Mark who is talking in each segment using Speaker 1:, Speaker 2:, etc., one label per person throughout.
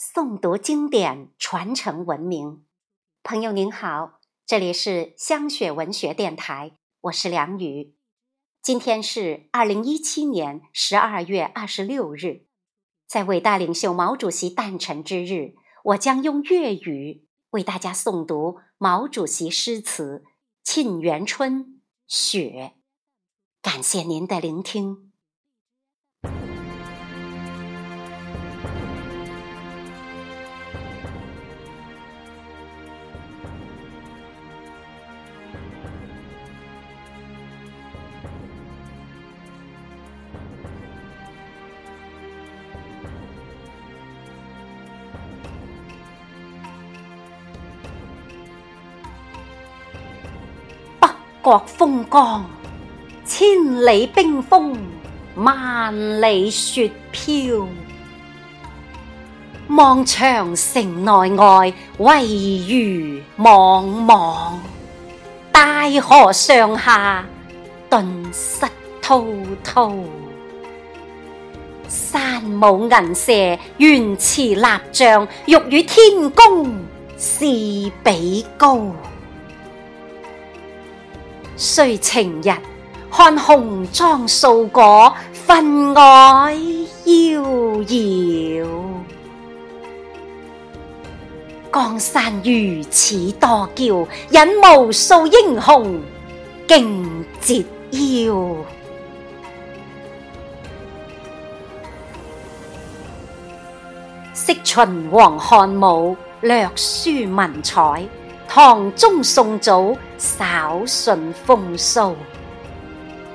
Speaker 1: 诵读经典，传承文明。朋友您好，这里是香雪文学电台，我是梁雨。今天是二零一七年十二月二十六日，在伟大领袖毛主席诞辰之日，我将用粤语为大家诵读毛主席诗词《沁园春·雪》。感谢您的聆听。国风光，千里冰封，万里雪飘。望长城内外，惟余莽莽；大河上下，顿失滔滔。山舞银蛇，原驰蜡象，欲与天公试比高。虽晴日，看红装素裹，分外妖娆。江山如此多娇，引无数英雄竞折腰。惜秦皇汉武，略输文采。唐宗宋祖，稍逊风骚。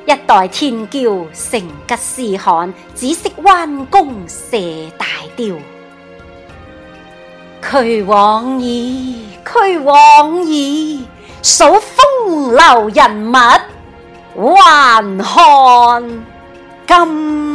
Speaker 1: 一代天骄，成吉思汗，只识弯弓射大雕。俱往矣，俱往矣，数风流人物，还看今。